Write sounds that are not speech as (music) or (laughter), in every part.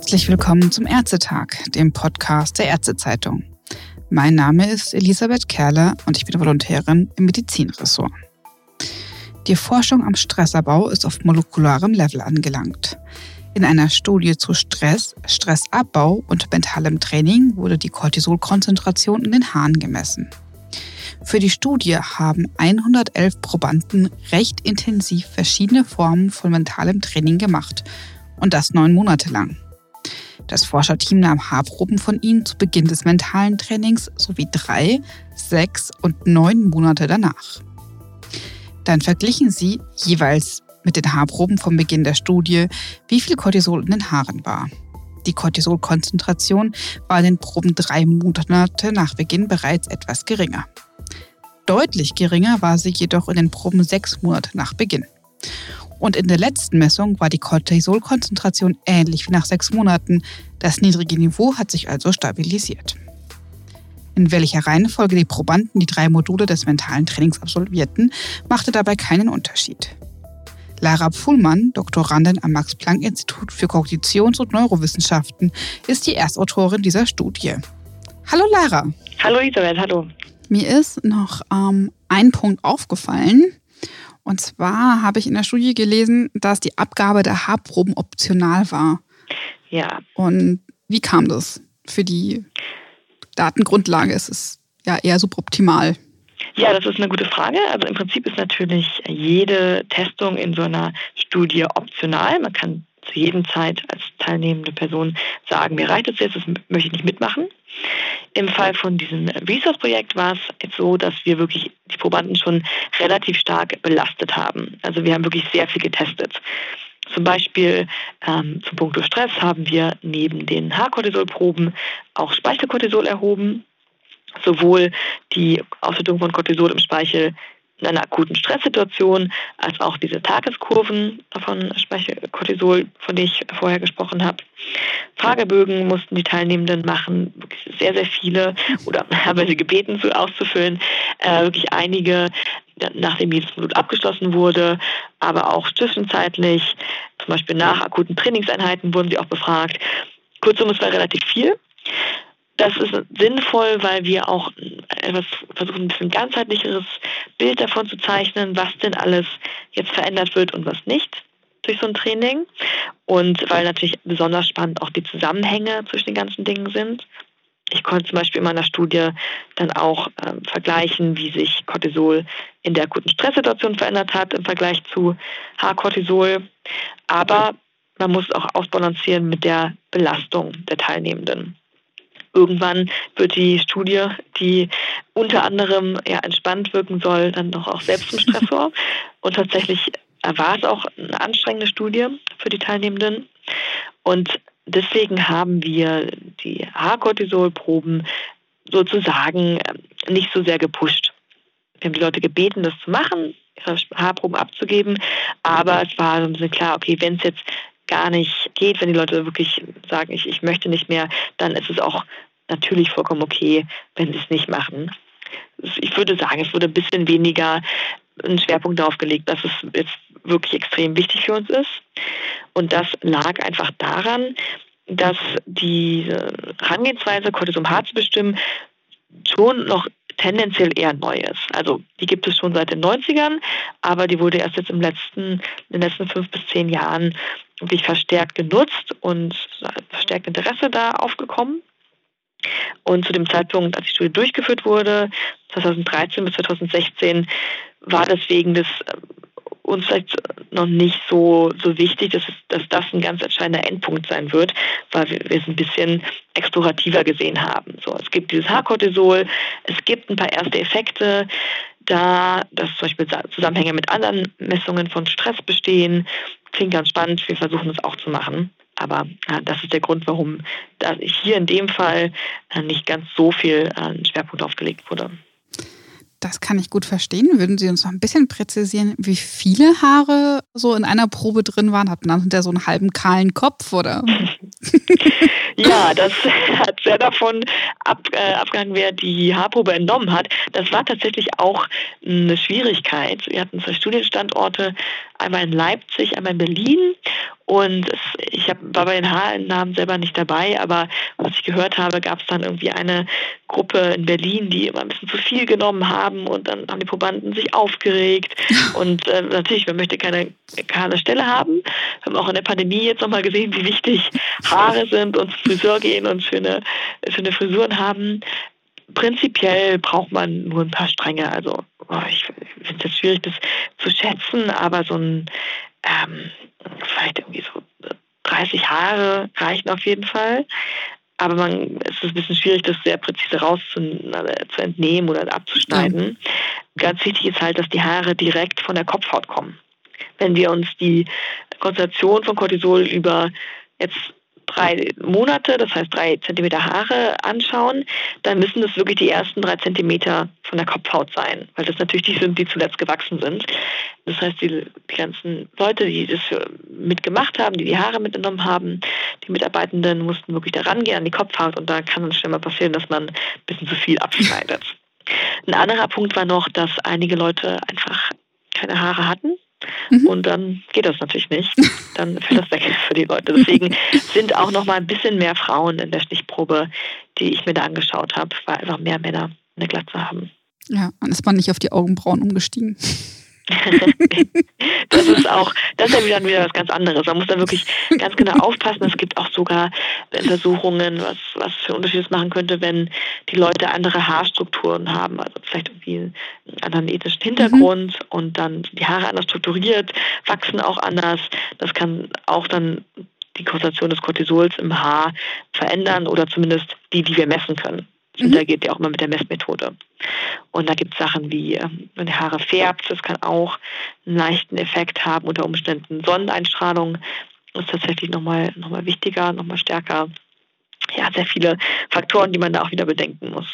Herzlich willkommen zum Ärztetag, dem Podcast der Ärztezeitung. Mein Name ist Elisabeth Kerler und ich bin Volontärin im Medizinressort. Die Forschung am Stressabbau ist auf molekularem Level angelangt. In einer Studie zu Stress, Stressabbau und mentalem Training wurde die Cortisolkonzentration in den Haaren gemessen. Für die Studie haben 111 Probanden recht intensiv verschiedene Formen von mentalem Training gemacht und das neun Monate lang. Das Forscherteam nahm Haarproben von ihnen zu Beginn des mentalen Trainings sowie drei, sechs und neun Monate danach. Dann verglichen sie jeweils mit den Haarproben vom Beginn der Studie, wie viel Cortisol in den Haaren war. Die Cortisolkonzentration war in den Proben drei Monate nach Beginn bereits etwas geringer. Deutlich geringer war sie jedoch in den Proben sechs Monate nach Beginn. Und in der letzten Messung war die Cortisolkonzentration ähnlich wie nach sechs Monaten. Das niedrige Niveau hat sich also stabilisiert. In welcher Reihenfolge die Probanden die drei Module des mentalen Trainings absolvierten, machte dabei keinen Unterschied. Lara Puhlmann, Doktorandin am Max-Planck-Institut für Kognitions- und Neurowissenschaften, ist die Erstautorin dieser Studie. Hallo Lara. Hallo Isabel, hallo. Mir ist noch ähm, ein Punkt aufgefallen. Und zwar habe ich in der Studie gelesen, dass die Abgabe der Haarproben optional war. Ja. Und wie kam das? Für die Datengrundlage ist es ja eher suboptimal. Ja, das ist eine gute Frage. Also im Prinzip ist natürlich jede Testung in so einer Studie optional. Man kann zu jedem Zeit als teilnehmende Person sagen, mir reicht es jetzt, das möchte ich nicht mitmachen. Im Fall von diesem Resource-Projekt war es jetzt so, dass wir wirklich die Probanden schon relativ stark belastet haben. Also wir haben wirklich sehr viel getestet. Zum Beispiel ähm, zum Punkt Stress haben wir neben den Haarkortisolproben auch Speichelkortisol erhoben. Sowohl die Ausschüttung von Cortisol im Speichel in einer akuten Stresssituation, als auch diese Tageskurven von Cortisol, von denen ich vorher gesprochen habe. Fragebögen mussten die Teilnehmenden machen, wirklich sehr, sehr viele, oder (laughs) haben sie gebeten, so auszufüllen, äh, wirklich einige, nachdem jedes Modul abgeschlossen wurde, aber auch zwischenzeitlich, zum Beispiel nach akuten Trainingseinheiten wurden sie auch befragt. Kurzum, es war relativ viel. Das ist sinnvoll, weil wir auch etwas versuchen, ein bisschen ganzheitlicheres Bild davon zu zeichnen, was denn alles jetzt verändert wird und was nicht durch so ein Training. Und weil natürlich besonders spannend auch die Zusammenhänge zwischen den ganzen Dingen sind. Ich konnte zum Beispiel in meiner Studie dann auch äh, vergleichen, wie sich Cortisol in der akuten Stresssituation verändert hat im Vergleich zu H-Cortisol. Aber man muss auch ausbalancieren mit der Belastung der Teilnehmenden irgendwann wird die Studie, die unter anderem ja, entspannt wirken soll, dann doch auch selbst ein Stressor. (laughs) Und tatsächlich war es auch eine anstrengende Studie für die Teilnehmenden. Und deswegen haben wir die Haarkortisolproben sozusagen ähm, nicht so sehr gepusht. Wir haben die Leute gebeten, das zu machen, ihre Haarproben abzugeben, aber es war so ein bisschen klar, okay, wenn es jetzt gar nicht geht, wenn die Leute wirklich sagen, ich, ich möchte nicht mehr, dann ist es auch natürlich vollkommen okay, wenn sie es nicht machen. Ich würde sagen, es wurde ein bisschen weniger ein Schwerpunkt darauf gelegt, dass es jetzt wirklich extrem wichtig für uns ist. Und das lag einfach daran, dass die Herangehensweise, Cortisum H zu bestimmen, schon noch tendenziell eher neu ist. Also die gibt es schon seit den 90ern, aber die wurde erst jetzt im letzten, in den letzten fünf bis zehn Jahren wirklich verstärkt genutzt und verstärkt Interesse da aufgekommen. Und zu dem Zeitpunkt, als die Studie durchgeführt wurde, 2013 bis 2016, war deswegen das äh, uns vielleicht noch nicht so, so wichtig, dass, dass das ein ganz entscheidender Endpunkt sein wird, weil wir, wir es ein bisschen explorativer gesehen haben. So, es gibt dieses Haarkortisol, es gibt ein paar erste Effekte, da dass zum Beispiel Zusammenhänge mit anderen Messungen von Stress bestehen. Klingt ganz spannend, wir versuchen es auch zu machen. Aber äh, das ist der Grund, warum da hier in dem Fall äh, nicht ganz so viel äh, Schwerpunkt aufgelegt wurde. Das kann ich gut verstehen. Würden Sie uns noch ein bisschen präzisieren, wie viele Haare so in einer Probe drin waren? Hat man hinter so einen halben kahlen Kopf oder? (laughs) ja, das (laughs) hat sehr davon ab, äh, abgehangen, wer die Haarprobe entnommen hat. Das war tatsächlich auch eine Schwierigkeit. Wir hatten zwei Studienstandorte, einmal in Leipzig, einmal in Berlin. Und es, ich hab, war bei den Haarentnahmen selber nicht dabei, aber was ich gehört habe, gab es dann irgendwie eine Gruppe in Berlin, die immer ein bisschen zu viel genommen haben und dann haben die Probanden sich aufgeregt. (laughs) Und äh, natürlich, man möchte keine kahle Stelle haben. Wir haben auch in der Pandemie jetzt nochmal gesehen, wie wichtig Haare sind und zum Friseur gehen und schöne, schöne Frisuren haben prinzipiell braucht man nur ein paar Stränge. Also oh, ich finde es schwierig, das zu schätzen, aber so ein ähm, vielleicht irgendwie so 30 Haare reichen auf jeden Fall. Aber man, es ist ein bisschen schwierig, das sehr präzise rauszunehmen zu entnehmen oder abzuschneiden. Ja. Ganz wichtig ist halt, dass die Haare direkt von der Kopfhaut kommen. Wenn wir uns die Konzentration von Cortisol über jetzt drei Monate, das heißt drei Zentimeter Haare anschauen, dann müssen das wirklich die ersten drei Zentimeter von der Kopfhaut sein, weil das natürlich die sind, die zuletzt gewachsen sind. Das heißt, die, die ganzen Leute, die das mitgemacht haben, die die Haare mitgenommen haben, die Mitarbeitenden mussten wirklich da rangehen an die Kopfhaut und da kann es schnell mal passieren, dass man ein bisschen zu viel abschneidet. Ein anderer Punkt war noch, dass einige Leute einfach keine Haare hatten Mhm. Und dann geht das natürlich nicht. Dann fällt das weg für die Leute. Deswegen sind auch noch mal ein bisschen mehr Frauen in der Stichprobe, die ich mir da angeschaut habe, weil einfach mehr Männer eine Glatze haben. Ja, dann ist man nicht auf die Augenbrauen umgestiegen. (laughs) das ist auch, das ist ja wieder, wieder was ganz anderes. Man muss da wirklich ganz genau aufpassen. Es gibt auch sogar Untersuchungen, was, was für Unterschiede es machen könnte, wenn die Leute andere Haarstrukturen haben, also vielleicht irgendwie einen anderen ethischen Hintergrund mhm. und dann die Haare anders strukturiert, wachsen auch anders. Das kann auch dann die Konzentration des Cortisols im Haar verändern oder zumindest die, die wir messen können. Mhm. interagiert ja auch immer mit der Messmethode. Und da gibt es Sachen wie, ähm, wenn die Haare färbt, das kann auch einen leichten Effekt haben, unter Umständen Sonneneinstrahlung ist tatsächlich nochmal noch mal wichtiger, nochmal stärker. Ja, sehr viele Faktoren, die man da auch wieder bedenken muss.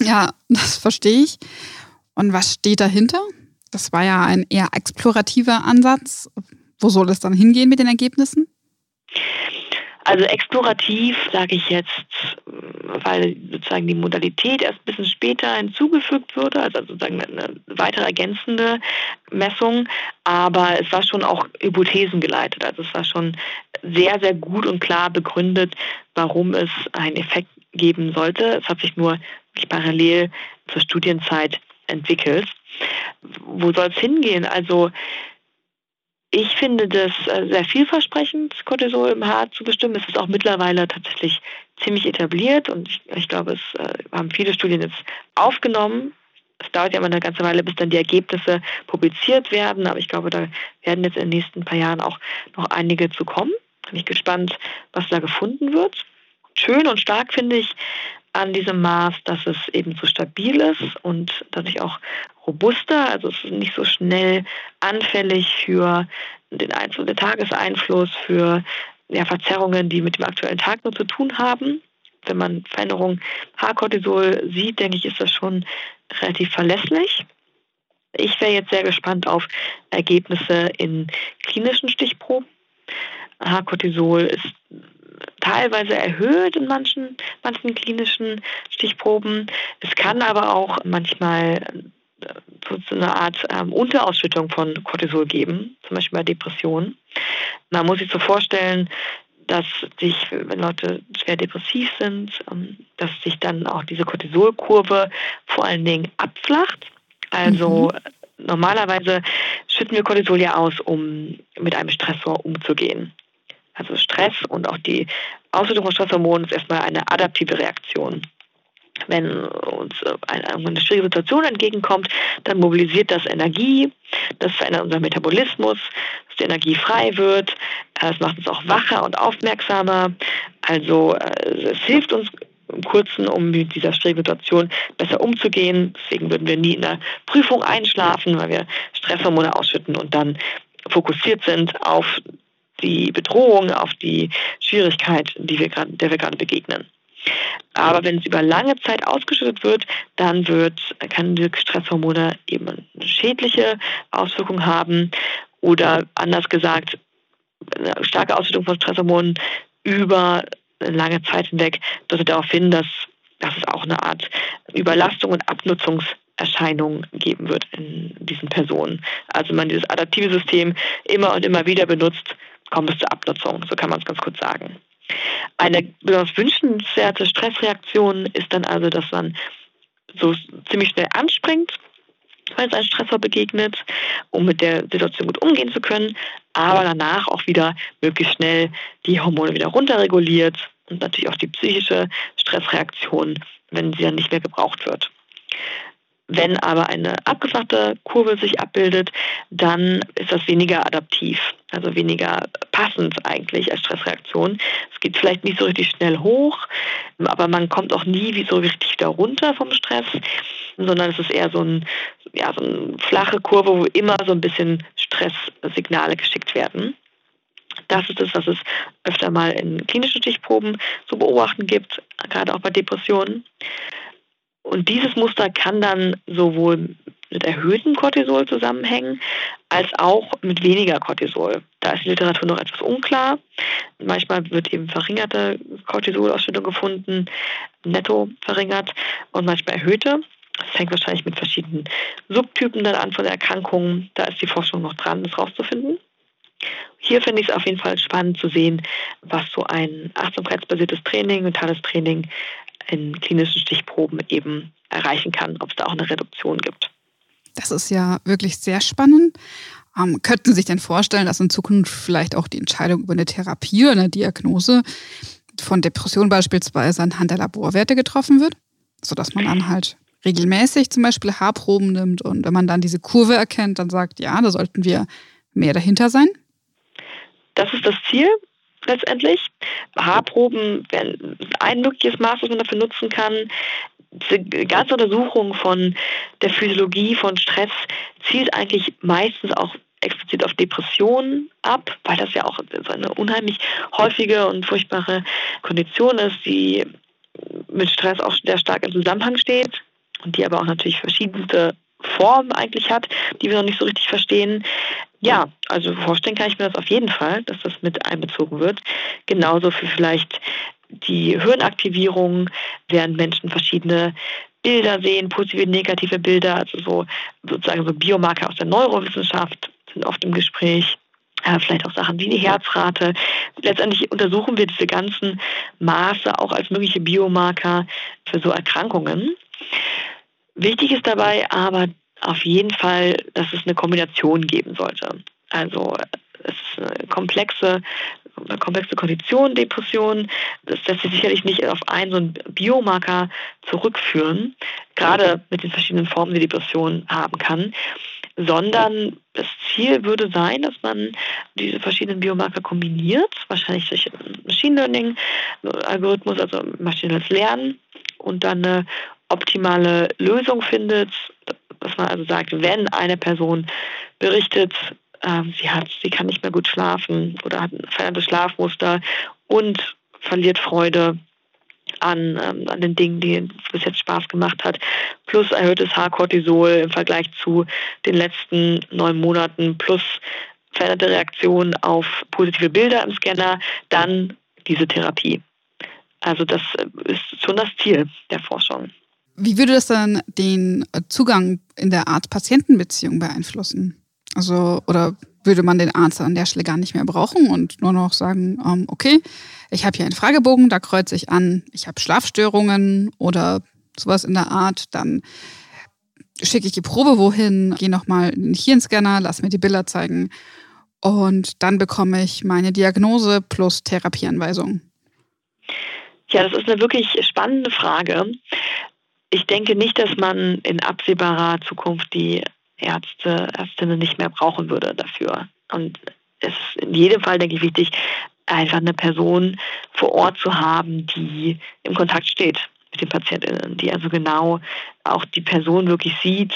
Ja, das verstehe ich. Und was steht dahinter? Das war ja ein eher explorativer Ansatz. Wo soll es dann hingehen mit den Ergebnissen? Also explorativ sage ich jetzt, weil sozusagen die Modalität erst ein bisschen später hinzugefügt wurde, also sozusagen eine weitere ergänzende Messung, aber es war schon auch Hypothesen geleitet. Also es war schon sehr, sehr gut und klar begründet, warum es einen Effekt geben sollte. Es hat sich nur parallel zur Studienzeit entwickelt. Wo soll es hingehen? Also ich finde das äh, sehr vielversprechend, Cortisol im Haar zu bestimmen. Es ist auch mittlerweile tatsächlich ziemlich etabliert und ich, ich glaube, es äh, haben viele Studien jetzt aufgenommen. Es dauert ja immer eine ganze Weile, bis dann die Ergebnisse publiziert werden, aber ich glaube, da werden jetzt in den nächsten paar Jahren auch noch einige zu kommen. Bin ich gespannt, was da gefunden wird. Schön und stark finde ich an diesem Maß, dass es eben so stabil ist und dadurch auch robuster, also es ist nicht so schnell anfällig für den einzelnen Tageseinfluss, für ja, Verzerrungen, die mit dem aktuellen Tag nur zu tun haben. Wenn man Veränderungen Haarkortisol sieht, denke ich, ist das schon relativ verlässlich. Ich wäre jetzt sehr gespannt auf Ergebnisse in klinischen Stichproben. Haarkortisol ist teilweise erhöht in manchen, manchen klinischen Stichproben. Es kann aber auch manchmal so eine Art ähm, Unterausschüttung von Cortisol geben, zum Beispiel bei Depressionen. Man muss sich so vorstellen, dass sich, wenn Leute schwer depressiv sind, ähm, dass sich dann auch diese Cortisolkurve vor allen Dingen abflacht. Also mhm. normalerweise schütten wir Cortisol ja aus, um mit einem Stressor umzugehen. Also Stress und auch die Ausschüttung von Stresshormonen ist erstmal eine adaptive Reaktion. Wenn uns eine, eine schwierige Situation entgegenkommt, dann mobilisiert das Energie, das verändert unseren Metabolismus, dass die Energie frei wird, es macht uns auch wacher und aufmerksamer. Also äh, es hilft uns im Kurzen, um mit dieser schwierigen Situation besser umzugehen. Deswegen würden wir nie in der Prüfung einschlafen, weil wir Stresshormone ausschütten und dann fokussiert sind auf die Bedrohung, auf die Schwierigkeit, die wir grad, der wir gerade begegnen. Aber wenn es über lange Zeit ausgeschüttet wird, dann wird, kann die Stresshormone eben eine schädliche Auswirkung haben oder anders gesagt, eine starke Ausschüttung von Stresshormonen über eine lange Zeit hinweg deutet darauf hin, dass, dass es auch eine Art Überlastung und Abnutzungserscheinung geben wird in diesen Personen. Also man dieses adaptive System immer und immer wieder benutzt, kommt es zur Abnutzung, so kann man es ganz kurz sagen. Eine besonders wünschenswerte Stressreaktion ist dann also, dass man so ziemlich schnell anspringt, wenn es ein Stressor begegnet, um mit der Situation gut umgehen zu können, aber danach auch wieder möglichst schnell die Hormone wieder runterreguliert und natürlich auch die psychische Stressreaktion, wenn sie dann nicht mehr gebraucht wird. Wenn aber eine abgeflachte Kurve sich abbildet, dann ist das weniger adaptiv, also weniger passend eigentlich als Stressreaktion. Es geht vielleicht nicht so richtig schnell hoch, aber man kommt auch nie wie so richtig wieder runter vom Stress, sondern es ist eher so, ein, ja, so eine flache Kurve, wo immer so ein bisschen Stresssignale geschickt werden. Das ist es, was es öfter mal in klinischen Stichproben zu beobachten gibt, gerade auch bei Depressionen. Und dieses Muster kann dann sowohl mit erhöhtem Cortisol zusammenhängen, als auch mit weniger Cortisol. Da ist die Literatur noch etwas unklar. Manchmal wird eben verringerte Cortisolausschüttung gefunden, netto verringert und manchmal erhöhte. Das hängt wahrscheinlich mit verschiedenen Subtypen dann an von der Erkrankung. Da ist die Forschung noch dran, das rauszufinden. Hier finde ich es auf jeden Fall spannend zu sehen, was so ein achtsamkeitsbasiertes Training, mentales Training in klinischen Stichproben eben erreichen kann, ob es da auch eine Reduktion gibt. Das ist ja wirklich sehr spannend. Ähm, könnten Sie sich denn vorstellen, dass in Zukunft vielleicht auch die Entscheidung über eine Therapie oder eine Diagnose von Depression beispielsweise anhand der Laborwerte getroffen wird? Sodass man dann halt regelmäßig zum Beispiel Haarproben nimmt und wenn man dann diese Kurve erkennt, dann sagt, ja, da sollten wir mehr dahinter sein? Das ist das Ziel letztendlich. Haarproben wären ein mögliches Maß, was man dafür nutzen kann. Diese ganze Untersuchung von der Physiologie von Stress zielt eigentlich meistens auch explizit auf Depressionen ab, weil das ja auch so eine unheimlich häufige und furchtbare Kondition ist, die mit Stress auch sehr stark im Zusammenhang steht und die aber auch natürlich verschiedenste Form eigentlich hat, die wir noch nicht so richtig verstehen. Ja, also vorstellen kann ich mir das auf jeden Fall, dass das mit einbezogen wird. Genauso für vielleicht die Hirnaktivierung, während Menschen verschiedene Bilder sehen, positive, negative Bilder, also so sozusagen so Biomarker aus der Neurowissenschaft sind oft im Gespräch. Ja, vielleicht auch Sachen wie die Herzrate. Letztendlich untersuchen wir diese ganzen Maße auch als mögliche Biomarker für so Erkrankungen. Wichtig ist dabei aber auf jeden Fall, dass es eine Kombination geben sollte. Also es ist eine komplexe, eine komplexe Kondition, Depression. Das lässt sich sicherlich nicht auf einen so einen Biomarker zurückführen, gerade mit den verschiedenen Formen, die Depression haben kann, sondern das Ziel würde sein, dass man diese verschiedenen Biomarker kombiniert, wahrscheinlich durch Machine Learning Algorithmus, also maschinelles Lernen und dann eine optimale Lösung findet, man also sagt, wenn eine Person berichtet, äh, sie hat, sie kann nicht mehr gut schlafen oder hat ein verändertes Schlafmuster und verliert Freude an, ähm, an den Dingen, die bis jetzt Spaß gemacht hat, plus erhöhtes Haarkortisol im Vergleich zu den letzten neun Monaten, plus veränderte Reaktion auf positive Bilder im Scanner, dann diese Therapie. Also das ist schon das Ziel der Forschung. Wie würde das dann den Zugang in der Arzt-Patienten-Beziehung beeinflussen? Also, oder würde man den Arzt an der Stelle gar nicht mehr brauchen und nur noch sagen, ähm, okay, ich habe hier einen Fragebogen, da kreuze ich an, ich habe Schlafstörungen oder sowas in der Art, dann schicke ich die Probe wohin, gehe nochmal in den Hirnscanner, lass mir die Bilder zeigen und dann bekomme ich meine Diagnose plus Therapieanweisung. Ja, das ist eine wirklich spannende Frage ich denke nicht, dass man in absehbarer Zukunft die Ärzte, Ärztinnen nicht mehr brauchen würde dafür. Und es ist in jedem Fall, denke ich, wichtig, einfach eine Person vor Ort zu haben, die im Kontakt steht mit den Patientinnen, die also genau auch die Person wirklich sieht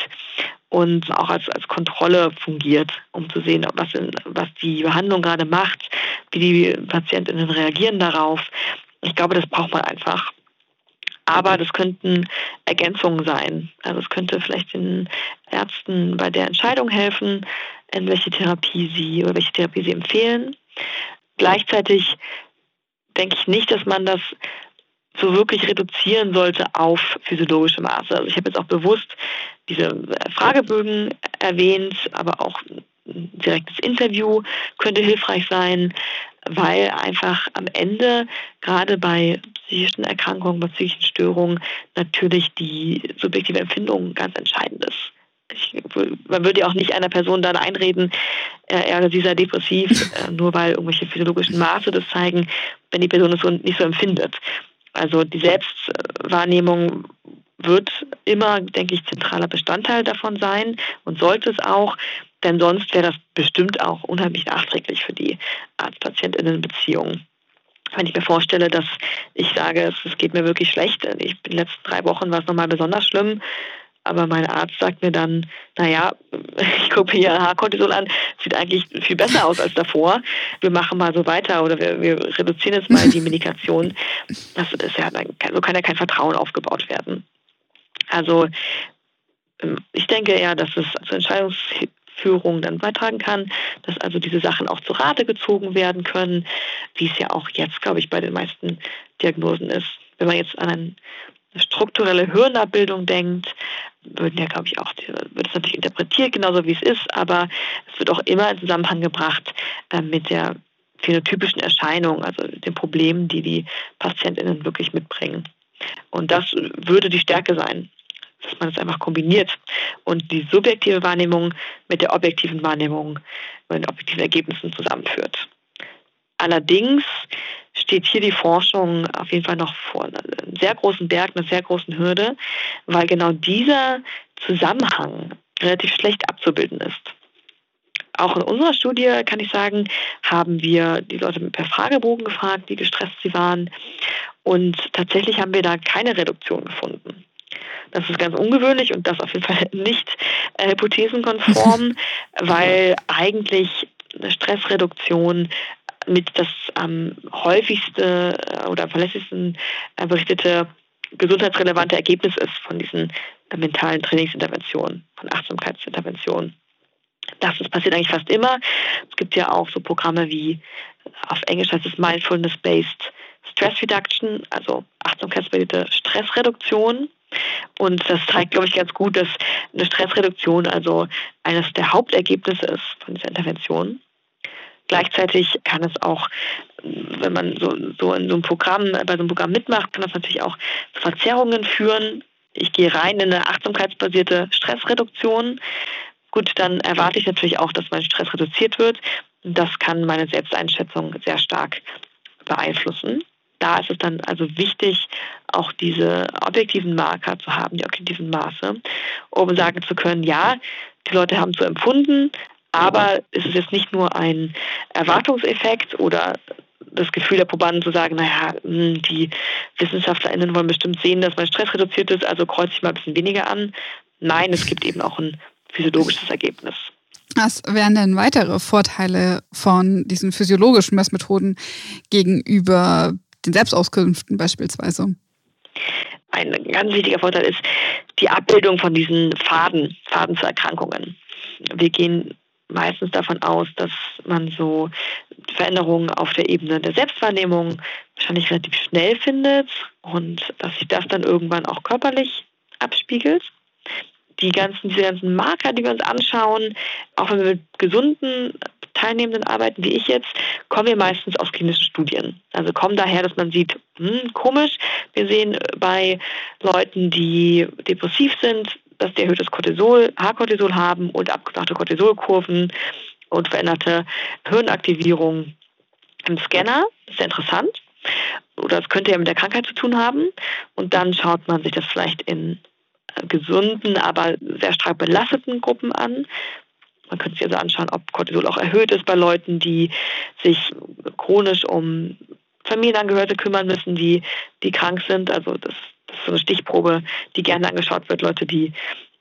und auch als, als Kontrolle fungiert, um zu sehen, was, in, was die Behandlung gerade macht, wie die Patientinnen reagieren darauf. Ich glaube, das braucht man einfach. Aber das könnten Ergänzungen sein. Also es könnte vielleicht den Ärzten bei der Entscheidung helfen, in welche Therapie sie oder welche Therapie sie empfehlen. Gleichzeitig denke ich nicht, dass man das so wirklich reduzieren sollte auf physiologische Maße. Also ich habe jetzt auch bewusst diese Fragebögen erwähnt, aber auch ein direktes Interview könnte hilfreich sein, weil einfach am Ende gerade bei psychischen Erkrankungen, bei psychischen Störungen natürlich die subjektive Empfindung ganz entscheidend ist. Ich, man würde ja auch nicht einer Person dann einreden, er oder sie sei depressiv, (laughs) äh, nur weil irgendwelche physiologischen Maße das zeigen, wenn die Person es so nicht so empfindet. Also die Selbstwahrnehmung wird immer, denke ich, zentraler Bestandteil davon sein und sollte es auch, denn sonst wäre das bestimmt auch unheimlich nachträglich für die Arzt-Patientinnen-Beziehung. Wenn ich mir vorstelle, dass ich sage, es, geht mir wirklich schlecht, ich, in den letzten drei Wochen war es nochmal besonders schlimm, aber mein Arzt sagt mir dann, naja, (laughs) ich gucke mir Haarkortisol an, sieht eigentlich viel besser aus als davor. Wir machen mal so weiter oder wir, wir reduzieren jetzt mal die (laughs) Medikation. Das ist ja, so kann ja kein Vertrauen aufgebaut werden. Also ähm, ich denke eher, dass es zur Entscheidungsführung dann beitragen kann, dass also diese Sachen auch zu Rate gezogen werden können, wie es ja auch jetzt, glaube ich, bei den meisten Diagnosen ist. Wenn man jetzt an eine strukturelle Hirnabbildung denkt, würden ja, glaube ich, auch, wird es natürlich interpretiert, genauso wie es ist, aber es wird auch immer in Zusammenhang gebracht äh, mit der phänotypischen Erscheinung, also den Problemen, die die PatientInnen wirklich mitbringen. Und das würde die Stärke sein, dass man es einfach kombiniert und die subjektive Wahrnehmung mit der objektiven Wahrnehmung und den objektiven Ergebnissen zusammenführt. Allerdings steht hier die Forschung auf jeden Fall noch vor einem sehr großen Berg, einer sehr großen Hürde, weil genau dieser Zusammenhang relativ schlecht abzubilden ist. Auch in unserer Studie, kann ich sagen, haben wir die Leute per Fragebogen gefragt, wie gestresst sie waren. Und tatsächlich haben wir da keine Reduktion gefunden. Das ist ganz ungewöhnlich und das auf jeden Fall (laughs) nicht äh, hypothesenkonform, (laughs) weil eigentlich eine Stressreduktion mit das am häufigste äh, oder verlässlichsten äh, berichtete gesundheitsrelevante Ergebnis ist von diesen äh, mentalen Trainingsinterventionen, von Achtsamkeitsinterventionen. Das, das passiert eigentlich fast immer. Es gibt ja auch so Programme wie auf Englisch heißt es Mindfulness-Based Stress Reduction, also achtsamkeitsbasierte Stressreduktion. Und das zeigt, glaube ich, ganz gut, dass eine Stressreduktion also eines der Hauptergebnisse ist von dieser Intervention. Gleichzeitig kann es auch, wenn man so, so in so einem Programm, bei so einem Programm mitmacht, kann das natürlich auch zu Verzerrungen führen. Ich gehe rein in eine achtsamkeitsbasierte Stressreduktion. Gut, dann erwarte ich natürlich auch, dass mein Stress reduziert wird. Das kann meine Selbsteinschätzung sehr stark beeinflussen da ist es dann also wichtig, auch diese objektiven Marker zu haben, die objektiven Maße, um sagen zu können, ja, die Leute haben so empfunden, aber es ist jetzt nicht nur ein Erwartungseffekt oder das Gefühl der Probanden zu sagen, naja, hm, die WissenschaftlerInnen wollen bestimmt sehen, dass mein Stress reduziert ist, also kreuze ich mal ein bisschen weniger an. Nein, es gibt eben auch ein physiologisches Ergebnis. Was wären denn weitere Vorteile von diesen physiologischen Messmethoden gegenüber den Selbstauskünften beispielsweise? Ein ganz wichtiger Vorteil ist die Abbildung von diesen Faden, Faden zu Erkrankungen. Wir gehen meistens davon aus, dass man so Veränderungen auf der Ebene der Selbstwahrnehmung wahrscheinlich relativ schnell findet und dass sich das dann irgendwann auch körperlich abspiegelt. Die ganzen, diese ganzen Marker, die wir uns anschauen, auch wenn wir mit gesunden Teilnehmenden arbeiten, wie ich jetzt, kommen wir meistens aus klinischen Studien. Also kommen daher, dass man sieht, hm, komisch, wir sehen bei Leuten, die depressiv sind, dass die erhöhtes Cortisol, Haarkortisol haben und abgeflachte Cortisolkurven und veränderte Hirnaktivierung im Scanner. Das ist sehr interessant. Oder das könnte ja mit der Krankheit zu tun haben. Und dann schaut man sich das vielleicht in gesunden, aber sehr stark belasteten Gruppen an, man könnte sich also anschauen, ob Cortisol auch erhöht ist bei Leuten, die sich chronisch um Familienangehörige kümmern müssen, die, die krank sind. Also das, das ist so eine Stichprobe, die gerne angeschaut wird, Leute, die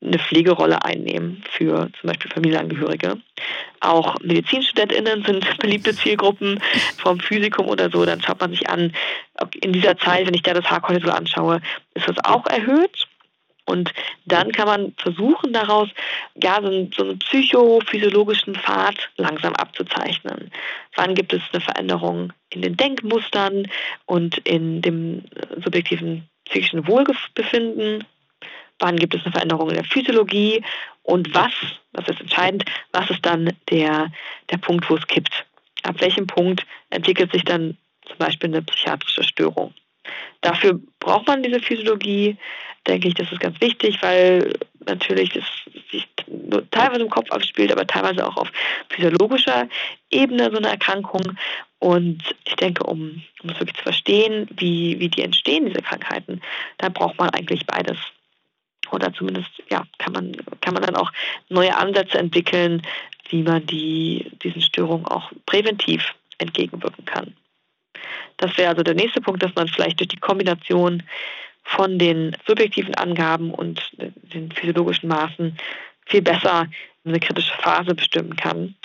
eine Pflegerolle einnehmen für zum Beispiel Familienangehörige. Auch MedizinstudentInnen sind (laughs) beliebte Zielgruppen vom Physikum oder so. Dann schaut man sich an, in dieser Zeit, wenn ich da das Haarkortisol anschaue, ist das auch erhöht. Und dann kann man versuchen, daraus ja, so, einen, so einen psychophysiologischen Pfad langsam abzuzeichnen. Wann gibt es eine Veränderung in den Denkmustern und in dem subjektiven psychischen Wohlbefinden? Wann gibt es eine Veränderung in der Physiologie Und was, das ist entscheidend, was ist dann der, der Punkt, wo es kippt? Ab welchem Punkt entwickelt sich dann zum Beispiel eine psychiatrische Störung? Dafür braucht man diese Physiologie, denke ich, das ist ganz wichtig, weil natürlich das sich nur teilweise im Kopf abspielt, aber teilweise auch auf physiologischer Ebene so eine Erkrankung. Und ich denke, um, um es wirklich zu verstehen, wie, wie die entstehen, diese Krankheiten, da braucht man eigentlich beides. Oder zumindest ja, kann, man, kann man dann auch neue Ansätze entwickeln, wie man die, diesen Störungen auch präventiv entgegenwirken kann. Das wäre also der nächste Punkt, dass man vielleicht durch die Kombination von den subjektiven Angaben und den physiologischen Maßen viel besser eine kritische Phase bestimmen kann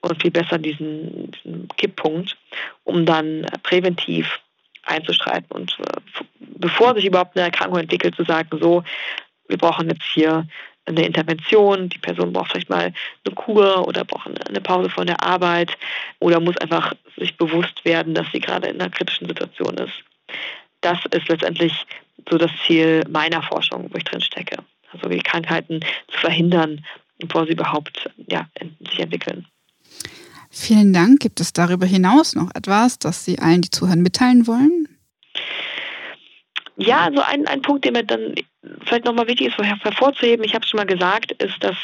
und viel besser diesen, diesen Kipppunkt, um dann präventiv einzuschreiten und äh, bevor sich überhaupt eine Erkrankung entwickelt, zu sagen, so, wir brauchen jetzt hier eine Intervention, die Person braucht vielleicht mal eine Kur oder braucht eine Pause von der Arbeit oder muss einfach sich bewusst werden, dass sie gerade in einer kritischen Situation ist. Das ist letztendlich so das Ziel meiner Forschung, wo ich drin stecke. Also die Krankheiten zu verhindern, bevor sie überhaupt ja, sich entwickeln. Vielen Dank. Gibt es darüber hinaus noch etwas, das Sie allen, die zuhören, mitteilen wollen? Ja, also ein, ein Punkt, der mir dann vielleicht nochmal wichtig ist, hervorzuheben, ich habe es schon mal gesagt, ist, dass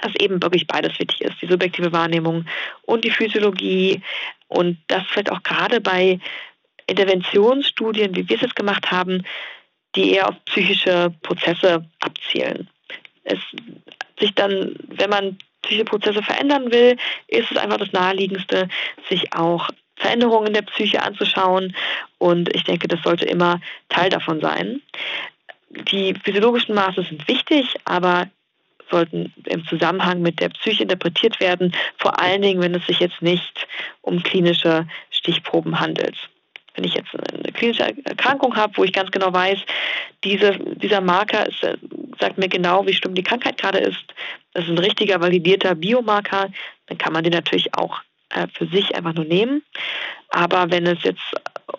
dass eben wirklich beides wichtig ist, die subjektive Wahrnehmung und die Physiologie und das vielleicht auch gerade bei Interventionsstudien, wie wir es jetzt gemacht haben, die eher auf psychische Prozesse abzielen. Es sich dann, wenn man psychische Prozesse verändern will, ist es einfach das Naheliegendste, sich auch Veränderungen in der Psyche anzuschauen. Und ich denke, das sollte immer Teil davon sein. Die physiologischen Maße sind wichtig, aber sollten im Zusammenhang mit der Psyche interpretiert werden, vor allen Dingen, wenn es sich jetzt nicht um klinische Stichproben handelt. Wenn ich jetzt eine klinische Erkrankung habe, wo ich ganz genau weiß, diese, dieser Marker ist, äh, sagt mir genau, wie schlimm die Krankheit gerade ist, das ist ein richtiger, validierter Biomarker, dann kann man den natürlich auch äh, für sich einfach nur nehmen. Aber wenn es jetzt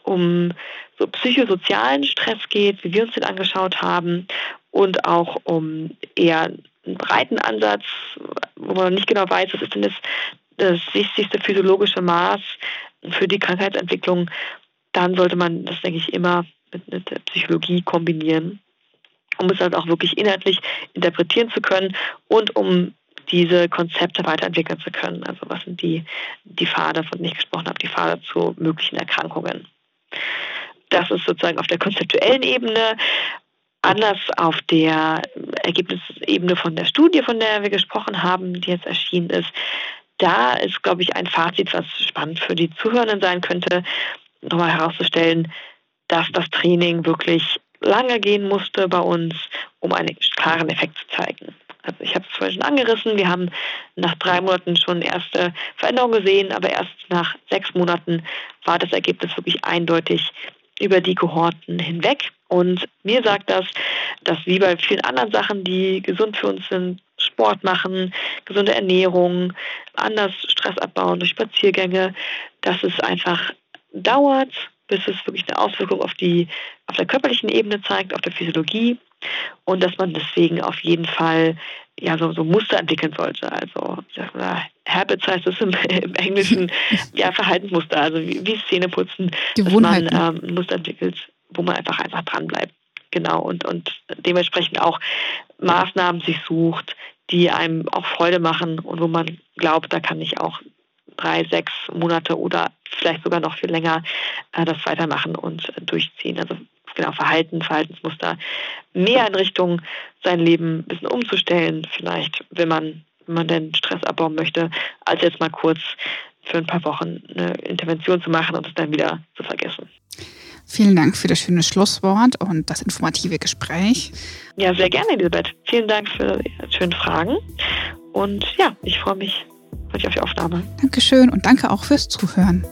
um so psychosozialen Stress geht, wie wir uns den angeschaut haben, und auch um eher einen breiten Ansatz, wo man nicht genau weiß, was ist denn das, das wichtigste physiologische Maß für die Krankheitsentwicklung, dann sollte man das, denke ich, immer mit, mit der Psychologie kombinieren, um es halt auch wirklich inhaltlich interpretieren zu können und um diese Konzepte weiterentwickeln zu können. Also was sind die, die Pfade, von denen ich gesprochen habe, die Pfade zu möglichen Erkrankungen. Das ist sozusagen auf der konzeptuellen Ebene. Anders auf der Ergebnisebene von der Studie, von der wir gesprochen haben, die jetzt erschienen ist, da ist, glaube ich, ein Fazit, was spannend für die Zuhörenden sein könnte, nochmal herauszustellen, dass das Training wirklich lange gehen musste bei uns, um einen klaren Effekt zu zeigen. Also ich habe es vorhin schon angerissen, wir haben nach drei Monaten schon erste Veränderungen gesehen, aber erst nach sechs Monaten war das Ergebnis wirklich eindeutig über die Kohorten hinweg. Und mir sagt das, dass wie bei vielen anderen Sachen, die gesund für uns sind, Sport machen, gesunde Ernährung, anders Stress abbauen durch Spaziergänge, dass es einfach dauert, bis es wirklich eine Auswirkung auf die auf der körperlichen Ebene zeigt, auf der Physiologie und dass man deswegen auf jeden Fall ja so, so Muster entwickeln sollte. Also Habits heißt es im, im Englischen, (laughs) ja Verhaltensmuster, also wie, wie Zähneputzen, dass man ähm, ein Muster entwickelt, wo man einfach einfach dran bleibt. Genau und und dementsprechend auch Maßnahmen sich sucht, die einem auch Freude machen und wo man glaubt, da kann ich auch drei, sechs Monate oder vielleicht sogar noch viel länger äh, das weitermachen und äh, durchziehen. Also genau Verhalten, Verhaltensmuster mehr in Richtung sein Leben ein bisschen umzustellen, vielleicht, wenn man, wenn man den Stress abbauen möchte, als jetzt mal kurz für ein paar Wochen eine Intervention zu machen und es dann wieder zu vergessen. Vielen Dank für das schöne Schlusswort und das informative Gespräch. Ja, sehr gerne, Elisabeth. Vielen Dank für die schönen Fragen. Und ja, ich freue mich auf die Aufnahme. Dankeschön und danke auch fürs Zuhören.